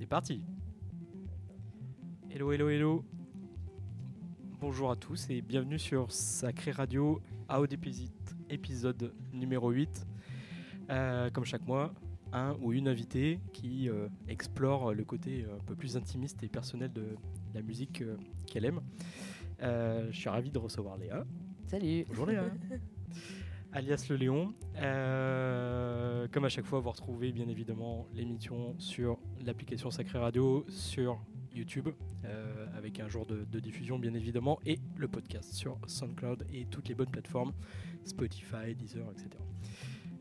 C'est parti. Hello, hello, hello. Bonjour à tous et bienvenue sur Sacré Radio Audépisit, épisode numéro 8. Euh, comme chaque mois, un ou une invitée qui euh, explore le côté un peu plus intimiste et personnel de la musique euh, qu'elle aime. Euh, je suis ravi de recevoir Léa. Salut. Bonjour Léa. alias le Léon. Euh, comme à chaque fois, vous retrouvez bien évidemment l'émission sur l'application Sacré Radio, sur YouTube, euh, avec un jour de, diffusion bien évidemment, et le podcast sur SoundCloud et toutes les bonnes plateformes, Spotify, Deezer, etc.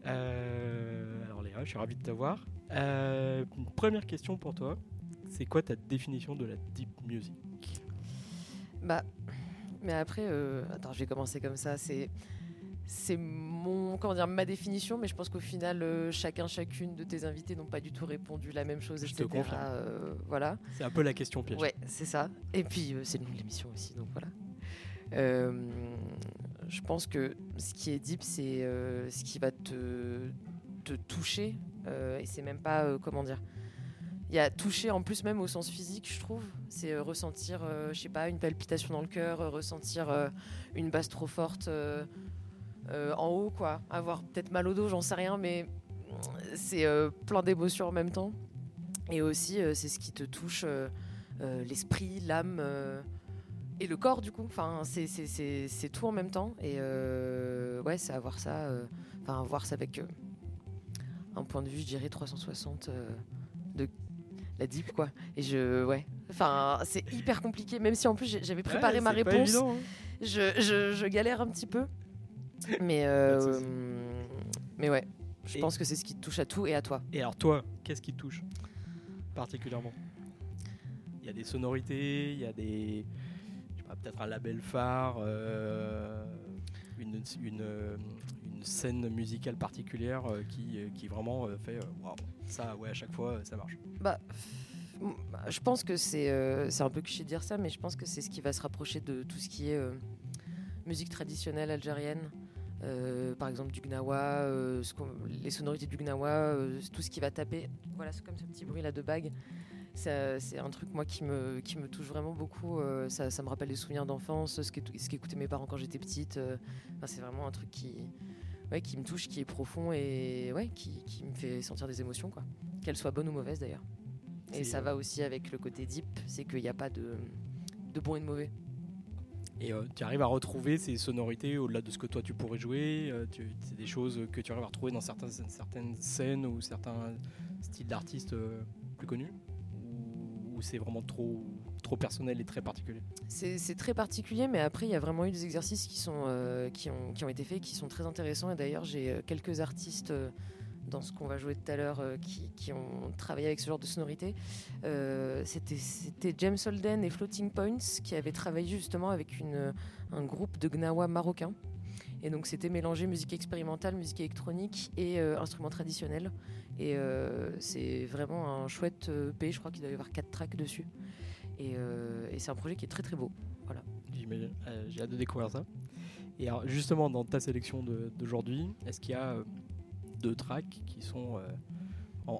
Euh, alors Léa, je suis ravi de t'avoir. Euh, première question pour toi, c'est quoi ta définition de la deep music? Bah, mais après, euh, attends, je vais commencer comme ça. C'est, c'est mon, comment dire, ma définition, mais je pense qu'au final, euh, chacun, chacune de tes invités n'ont pas du tout répondu la même chose, Je te etc. Euh, voilà. C'est un peu la question piège. Ouais, c'est ça. Et puis, euh, c'est le nom de l'émission aussi, donc voilà. Euh, je pense que ce qui est deep, c'est euh, ce qui va te, te toucher. euh, et c'est même pas, euh, comment dire. Il y a toucher en plus, même au sens physique, je trouve. C'est euh, ressentir, euh, je sais pas, une palpitation dans le cœur, euh, ressentir euh, une basse trop forte euh, en haut, quoi. Avoir peut-être mal au dos, j'en sais rien, mais c'est euh, plein d'émotions en même temps. Et aussi, euh, c'est ce qui te touche l'esprit, l'âme et le corps, du coup. Enfin, c'est- tout en même temps. Et ouais, c'est avoir ça, enfin, voir ça avec un point de vue, je dirais, 360 euh, de la deep, quoi. Et je, ouais. Enfin, c'est hyper compliqué, même si en plus j'avais préparé Ouais, ma réponse. évident, hein. Je, je- je galère un petit peu. Mais, de euh, mais ouais, je Et- pense que c'est ce qui te touche à tout et à toi. Et alors toi, qu'est-ce qui te touche particulièrement? Il y a des sonorités, il y a des, je sais pas, peut-être un label phare, euh, une, une, une scène musicale particulière euh, qui, qui vraiment fait waouh, ça ouais à chaque fois ça marche. Bah, je pense que c'est euh, c'est un peu cliché de dire ça, mais je pense que c'est ce qui va se rapprocher de tout ce qui est musique traditionnelle algérienne. Euh, par exemple du gnawa, euh, ce les sonorités du gnawa, euh, tout ce qui va taper. Voilà, c'est comme ce petit bruit là de bague. C'est un truc moi qui me, qui me touche vraiment beaucoup. ça, ça me rappelle des souvenirs d'enfance, ce qu'écou- ce qu'écoutaient mes parents quand j'étais petite. enfin, c'est vraiment un truc qui, ouais, qui me touche, qui est profond et ouais, qui, qui me fait sentir des émotions, quoi. Qu'elles soient bonnes ou mauvaises d'ailleurs. Et ça va aussi avec le côté deep, c'est qu'il n'y a pas de, de bon et de mauvais. Et euh, tu arrives à retrouver ces sonorités au-delà de ce que toi tu pourrais jouer. euh, c'est des choses que tu arrives à retrouver dans certaines, certaines scènes ou certains styles d'artistes euh, plus connus ou, c'est vraiment trop, trop personnel et très particulier? C'est très particulier, mais après, il y a vraiment eu des exercices qui, sont, qui, ont, qui ont été faits, qui sont très intéressants. Et d'ailleurs, j'ai quelques artistes dans ce qu'on va jouer tout à l'heure euh, qui, ont travaillé avec ce genre de sonorité. Euh, C'était James Holden et Floating Points qui avaient travaillé justement avec un groupe de gnawa marocain. Et donc c'était mélanger musique expérimentale, musique électronique et euh, instruments traditionnels. Et euh, c'est vraiment un chouette EP, je crois qu'il doit y avoir quatre tracks dessus. Et, c'est un projet qui est très très beau. Euh, J'ai hâte de découvrir ça. Et alors, justement, dans ta sélection d'aujourd'hui, est-ce qu'il y a deux tracks qui sont euh,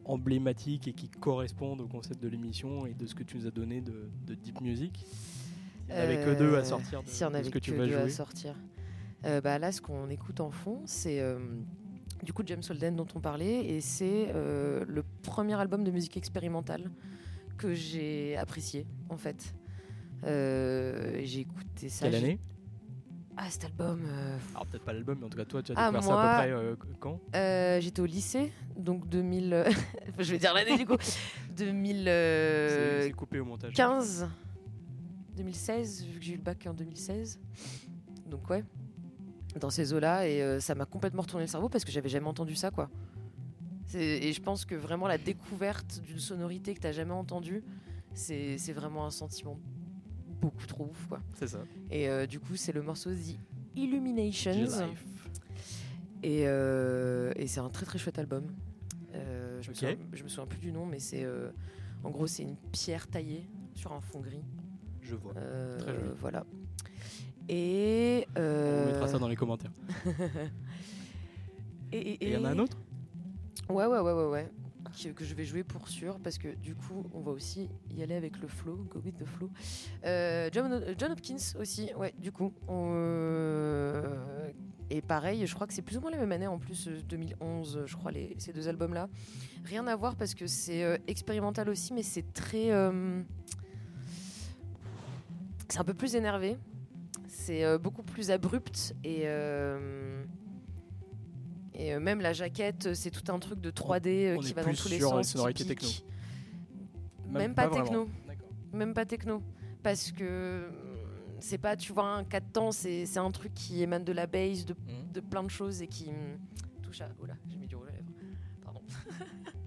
emblématiques et qui correspondent au concept de l'émission et de ce que tu nous as donné de, de deep music Il n'y en avait que deux à sortir de, Si on de avait ce que, que tu deux vas à jouer. sortir. Euh, bah, là, ce qu'on écoute en fond, c'est euh, du coup James Holden dont on parlait, et c'est euh, le premier album de musique expérimentale que j'ai apprécié, en fait. Euh, j'ai écouté ça. Quelle année? Ah, cet album. euh, Alors peut-être pas l'album, mais en tout cas toi, tu as Ah, découvert ça à peu près euh, quand? euh, J'étais au lycée, donc 2000. euh, je vais dire l'année du coup. 2015. C'est c'est coupé au montage. 2016, vu que j'ai eu le bac en 2016. Donc ouais, dans ces eaux-là, et ça m'a complètement retourné le cerveau parce que j'avais jamais entendu ça, quoi. Et je pense que vraiment la découverte d'une sonorité que t'as jamais entendue, c'est vraiment un sentiment beaucoup trop ouf, quoi. C'est ça. Et euh, du coup, c'est le morceau The Illuminations. Et, euh, et c'est un très très chouette album. Euh, je, me souviens, je me souviens plus du nom, mais c'est en gros c'est une pierre taillée sur un fond gris. Je vois. Très joli. Voilà. Et On mettra ça dans les commentaires. Et Et il y en a un autre? Ouais ouais ouais ouais ouais. Que je vais jouer pour sûr, parce que du coup, on va aussi y aller avec le flow, go with the flow. Euh, John, John Hopkins aussi, ouais, du coup. Euh, et pareil, je crois que c'est plus ou moins la même année en plus, euh, 2011, je crois, les, ces deux albums-là. Rien à voir parce que c'est euh, expérimental aussi, mais c'est très. euh, c'est un peu plus énervé. C'est euh, beaucoup plus abrupt et. Euh, et euh, même la jaquette, c'est tout un truc de 3D euh, on qui va dans tous les sens. pique. techno. Même, pas, techno. Même pas techno. Parce que hum, c'est pas, tu vois, un 4 temps, c'est c'est un truc qui émane de la base, de, Mhm. de plein de choses et qui hum, touche à. Oula, j'ai mis du rouge à lèvres. Pardon.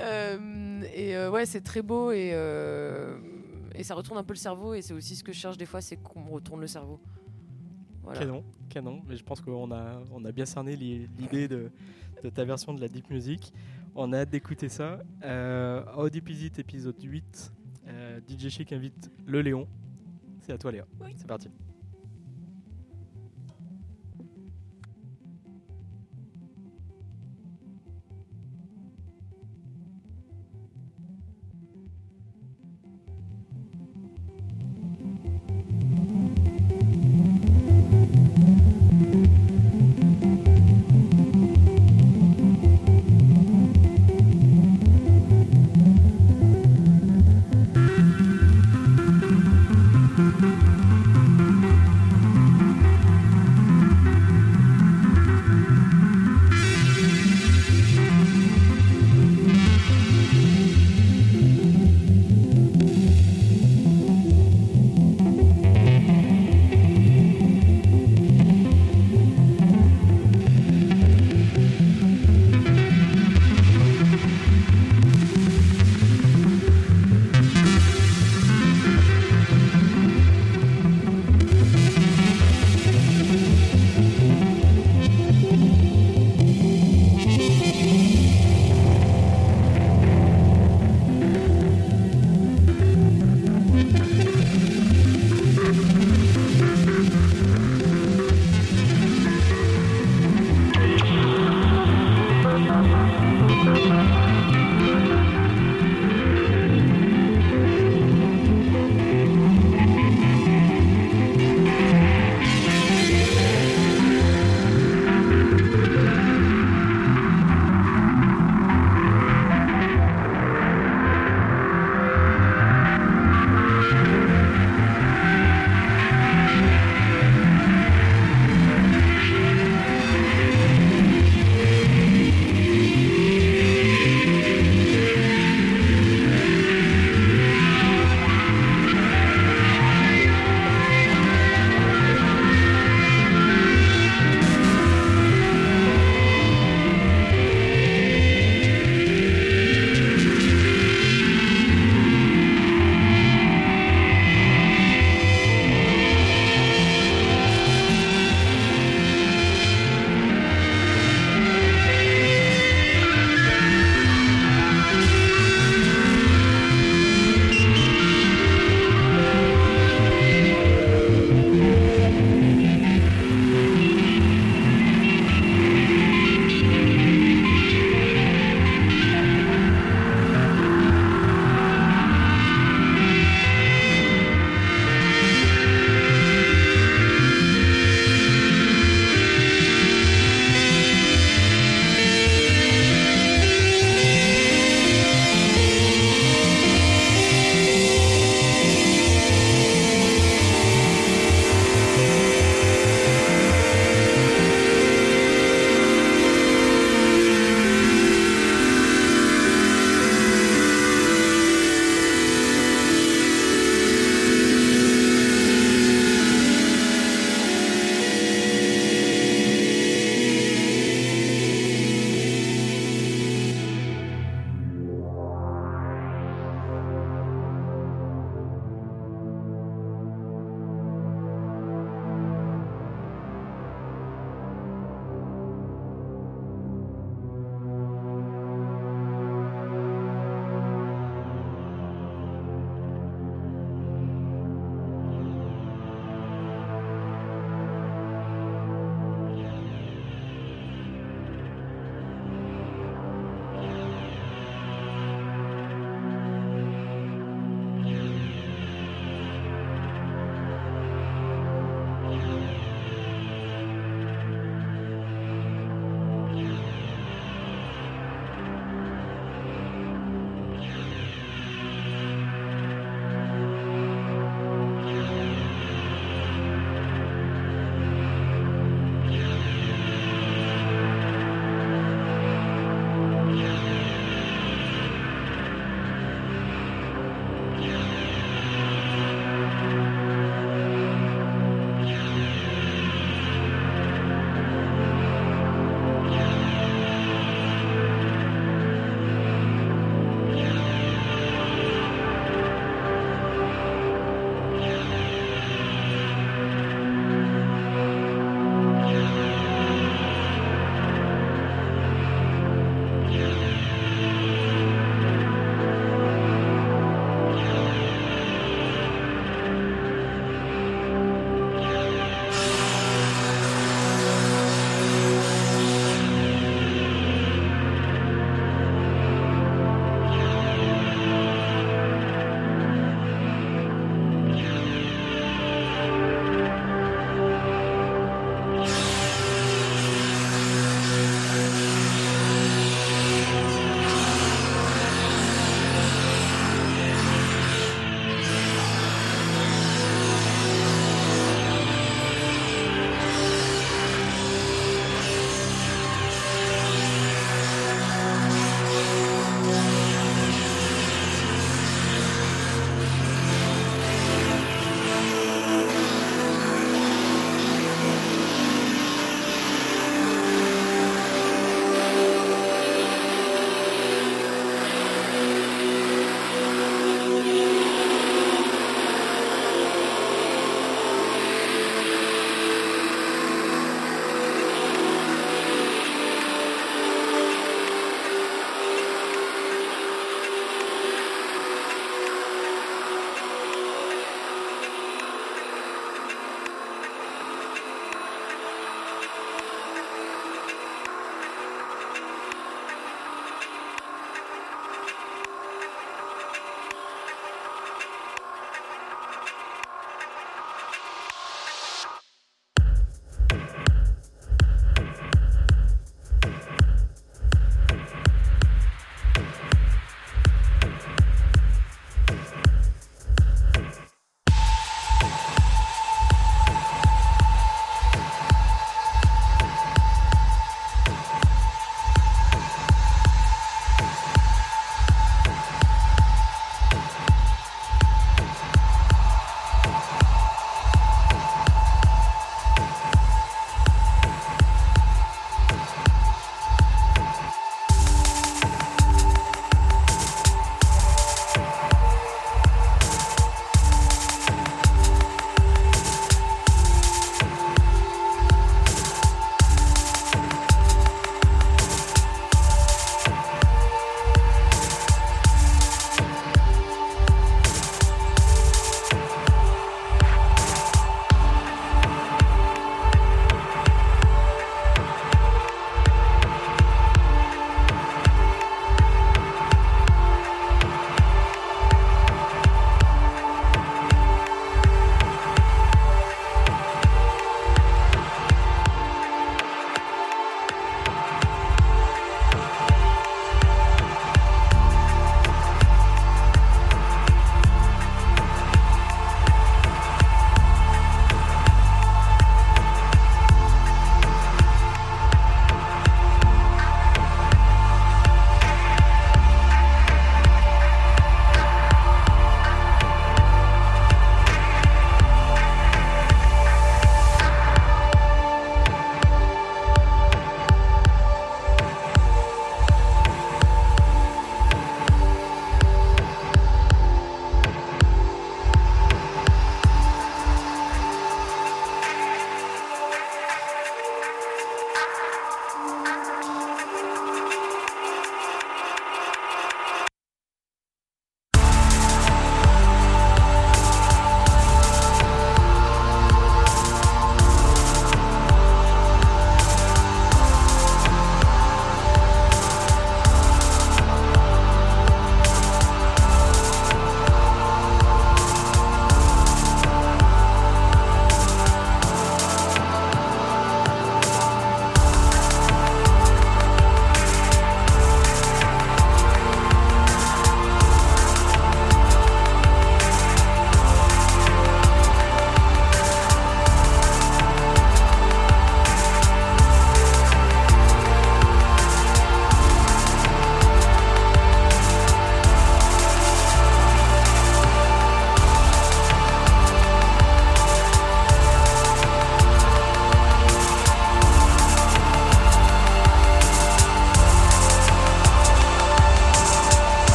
Euh, et euh, ouais, c'est très beau et, euh, et ça retourne un peu le cerveau. Et c'est aussi ce que je cherche des fois, c'est qu'on me retourne le cerveau. Voilà. Canon, canon. Mais je pense qu'on a, on a bien cerné l'i- l'idée de, de ta version de la deep music. On a hâte d'écouter ça. Euh, How Deep Is It, épisode 8. Euh, DJ Chic invite le Léon. C'est à toi, Léa. Oui. C'est parti.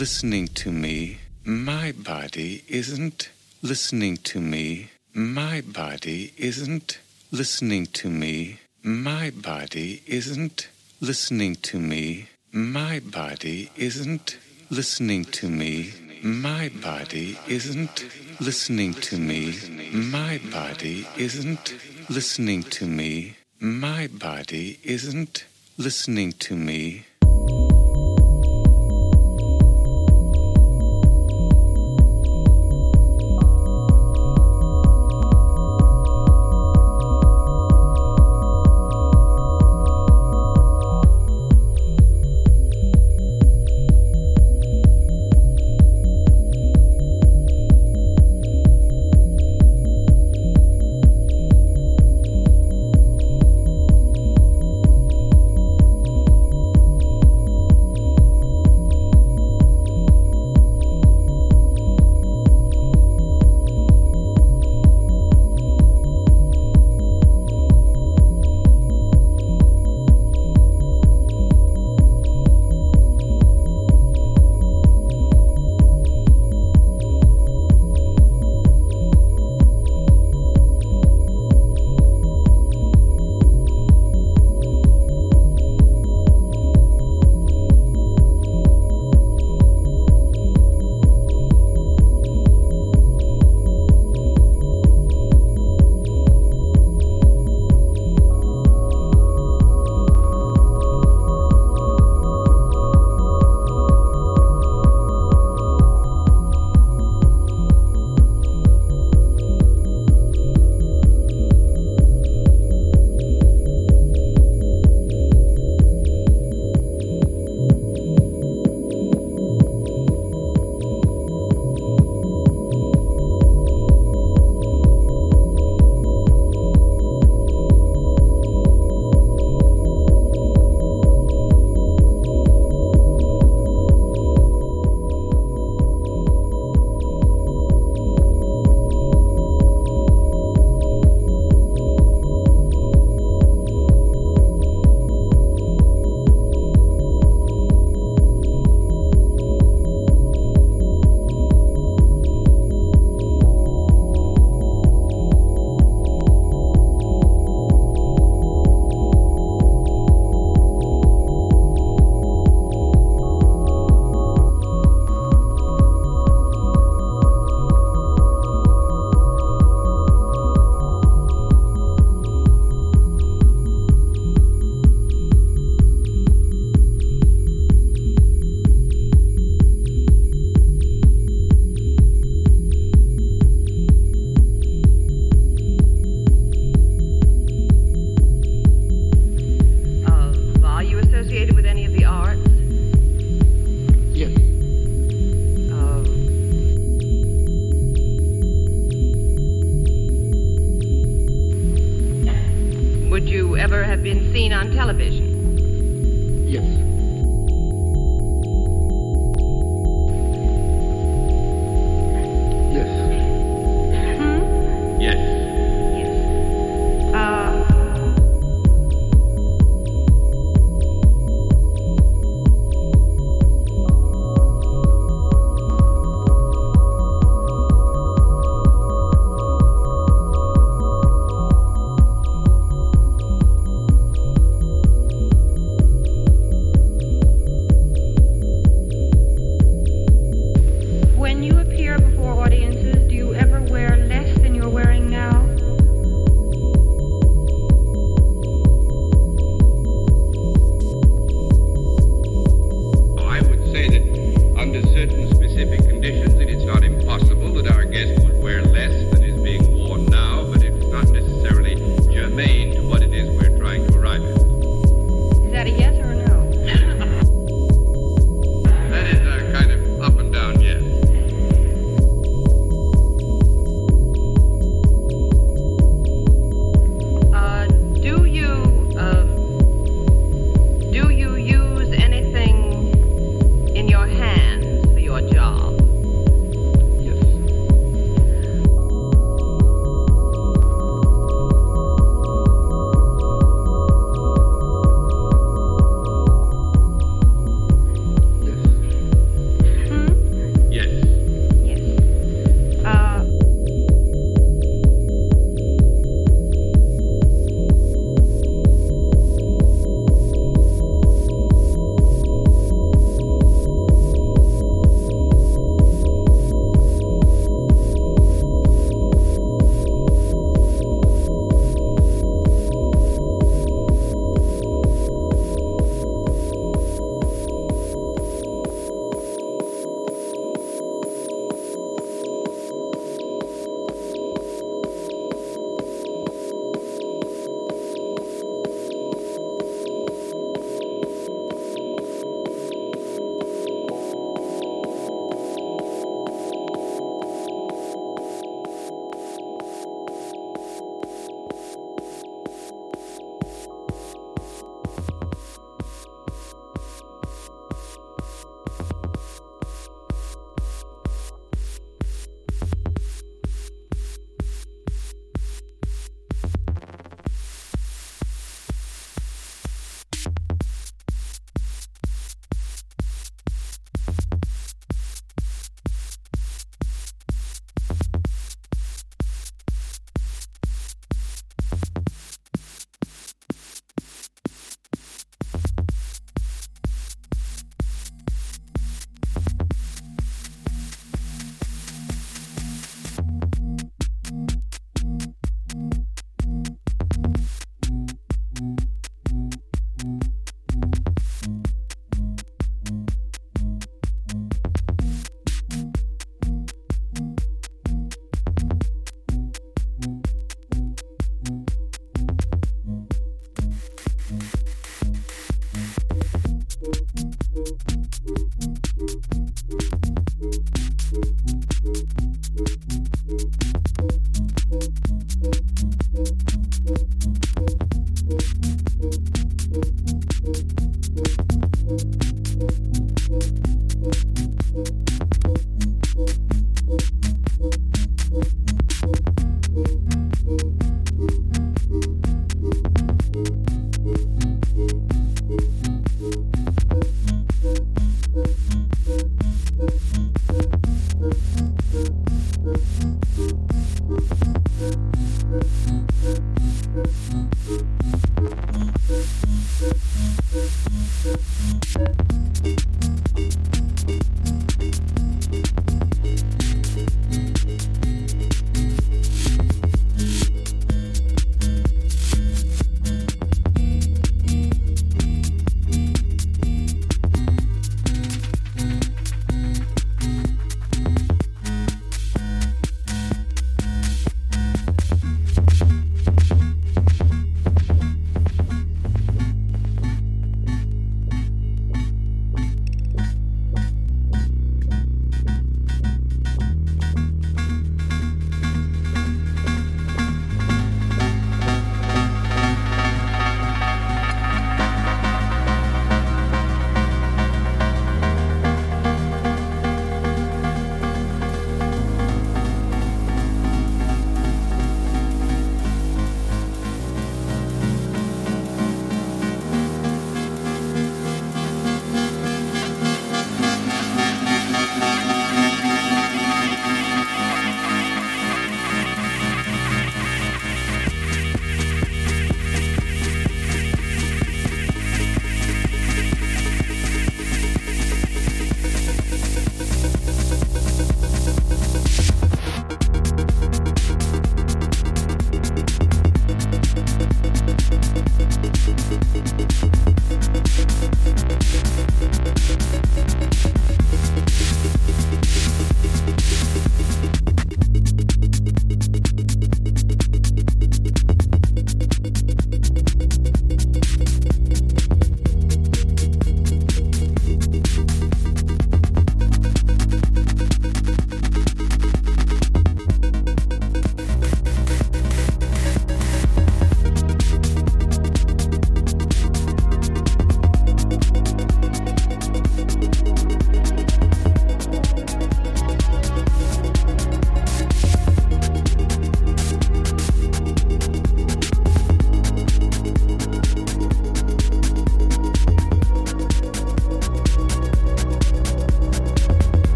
Listening to me. My body isn't listening to me. My body isn't listening to me. My body isn't listening to me. My body isn't listening to me. My body isn't listening to me. My body isn't listening to me. My body isn't listening to me.